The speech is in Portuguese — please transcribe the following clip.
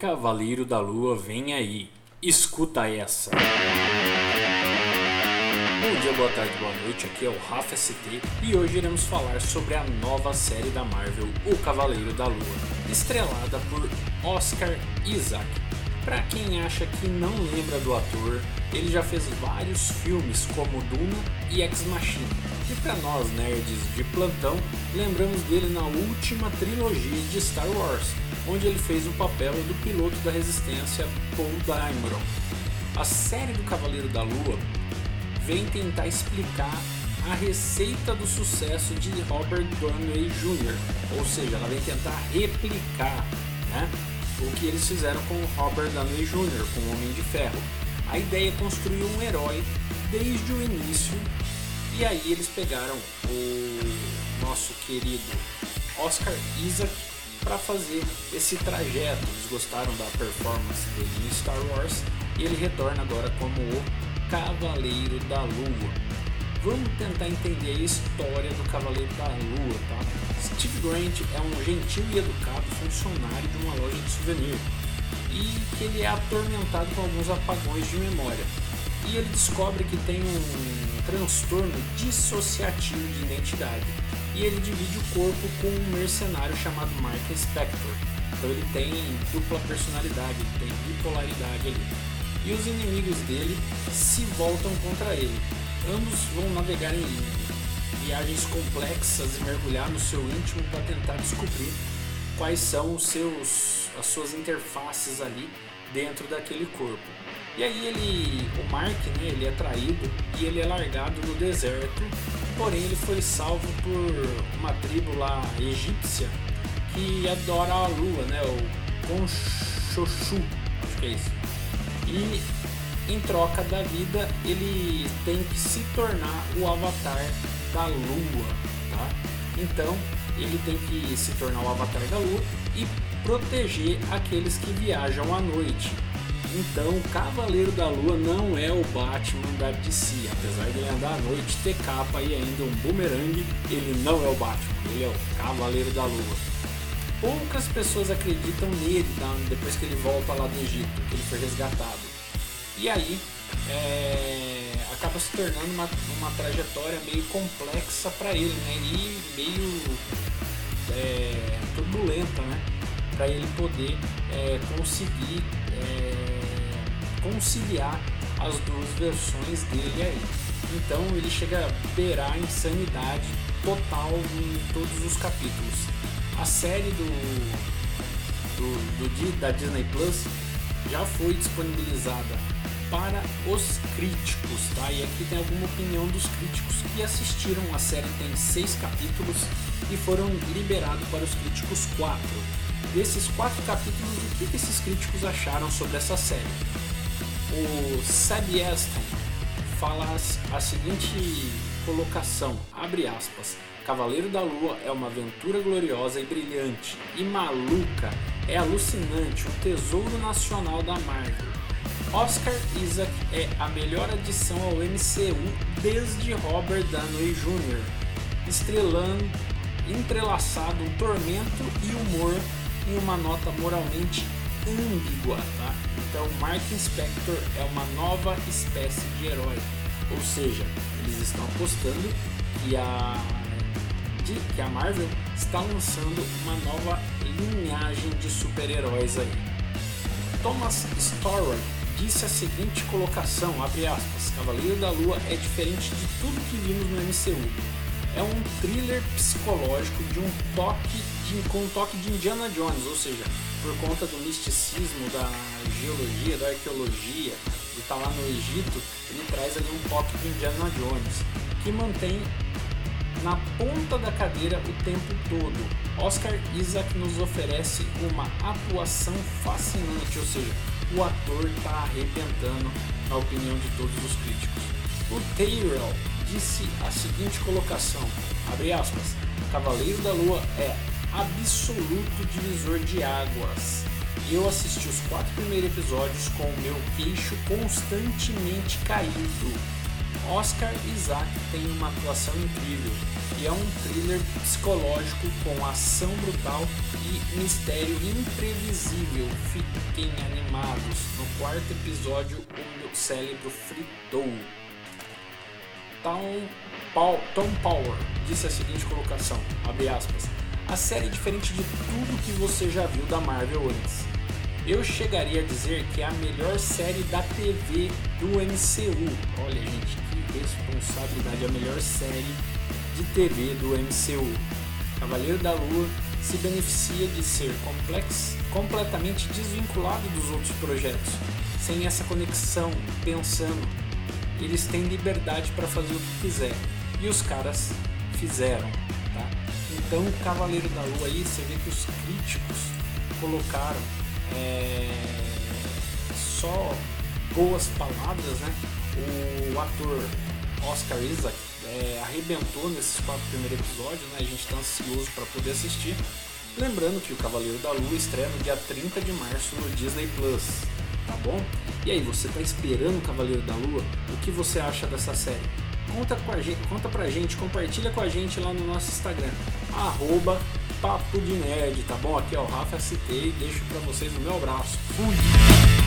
Cavaleiro da Lua vem aí. Escuta essa. Bom dia, boa tarde, boa noite. Aqui é o Rafa ST e hoje iremos falar sobre a nova série da Marvel, O Cavaleiro da Lua, estrelada por Oscar Isaac. Para quem acha que não lembra do ator, ele já fez vários filmes como Duna e Ex Machina. E para nós nerds de plantão, lembramos dele na última trilogia de Star Wars, onde ele fez o papel do piloto da resistência Paul Dameron. A série do Cavaleiro da Lua vem tentar explicar a receita do sucesso de Robert Downey Jr., ou seja, ela vem tentar replicar né, o que eles fizeram com Robert Downey Jr., com o Homem de Ferro. A ideia é construir um herói desde o início, e aí eles pegaram o nosso querido Oscar Isaac para fazer esse trajeto. Eles gostaram da performance dele em Star Wars e ele retorna agora como o Cavaleiro da Lua. Vamos tentar entender a história do Cavaleiro da Lua, tá? Steve Grant é um gentil e educado funcionário de uma loja de souvenir e que ele é atormentado com alguns apagões de memória. E ele descobre que tem um transtorno dissociativo de identidade e ele divide o corpo com um mercenário chamado Mark Spector. Então ele tem dupla personalidade, ele tem bipolaridade ali. E os inimigos dele se voltam contra ele. Ambos vão navegar em viagens complexas e mergulhar no seu íntimo para tentar descobrir quais são os seus, as suas interfaces ali dentro daquele corpo. E aí ele, o Mark, né, ele é traído e ele é largado no deserto, porém ele foi salvo por uma tribo lá egípcia que adora a lua, né, o Khonshochu, acho que é isso. E em troca da vida ele tem que se tornar o avatar da lua, tá? Então ele tem que se tornar o avatar da lua e proteger aqueles que viajam à noite. Então, o Cavaleiro da Lua não é o Batman da DC, apesar de ele andar à noite, ter capa e ainda um boomerang, ele não é o Batman, ele é o Cavaleiro da Lua. Poucas pessoas acreditam nele tá? depois que ele volta lá do Egito, que ele foi resgatado. E aí, é, acaba se tornando uma, uma trajetória meio complexa para ele, né? E meio é, turbulenta, né? Para ele poder é, conseguir é, conciliar as duas versões dele aí. Então ele chega a beirar a insanidade total em todos os capítulos. A série do, do, do da Disney Plus já foi disponibilizada para os críticos, tá? E aqui tem alguma opinião dos críticos que assistiram. A série tem seis capítulos e foram liberados para os críticos quatro. Desses quatro capítulos, o que, esses críticos acharam sobre essa série? O Seb Aston fala a seguinte colocação, abre aspas, Cavaleiro da Lua é uma aventura gloriosa e brilhante e maluca, é alucinante, um tesouro nacional da Marvel. Oscar Isaac é a melhor adição ao MCU desde Robert Downey Jr., estrelando, entrelaçado um tormento e humor em uma nota moralmente ambígua, tá? Então, Mark Spector é uma nova espécie de herói, ou seja, eles estão apostando que a que a Marvel está lançando uma nova linhagem de super-heróis aí. Thomas Storrow disse a seguinte colocação, aspas, Cavaleiro da Lua é diferente de tudo que vimos no MCU. É um thriller psicológico de um toque de, com um toque de Indiana Jones, ou seja, por conta do misticismo, da geologia, da arqueologia, de estar lá no Egito, ele traz ali um toque de Indiana Jones, que mantém na ponta da cadeira o tempo todo. Oscar Isaac nos oferece uma atuação fascinante, ou seja, o ator está arrebentando, na opinião de todos os críticos. O Tyrell disse a seguinte colocação, abre aspas, Cavaleiro da Lua é absoluto divisor de águas. Eu assisti os quatro primeiros episódios com o meu queixo constantemente caído. Oscar Isaac tem uma atuação incrível e é um thriller psicológico com ação brutal e mistério imprevisível. Fiquem animados no quarto episódio o meu cérebro fritou. Tom, Paul, Tom Power disse a seguinte colocação, abre aspas, a série é diferente de tudo que você já viu da Marvel antes. Eu chegaria a dizer que é a melhor série da TV do MCU. Olha, gente, que responsabilidade! A melhor série de TV do MCU. Cavaleiro da Lua se beneficia de ser complexo, completamente desvinculado dos outros projetos, sem essa conexão, pensando. Eles têm liberdade para fazer o que quiser e os caras fizeram, tá? Então, Cavaleiro da Lua aí, você vê que os críticos colocaram é, só boas palavras, né? O ator Oscar Isaac é, arrebentou nesses quatro primeiros episódios, né? A gente está ansioso para poder assistir. Lembrando que o Cavaleiro da Lua estreia no dia 30 de março no Disney Plus, tá bom? E aí, você está esperando o Cavaleiro da Lua? O que você acha dessa série? Conta, com a gente, conta pra gente, compartilha com a gente lá no nosso Instagram, arroba Papo de Nerd, tá bom? Aqui é o Rafa ST e deixo pra vocês o meu abraço. Fui!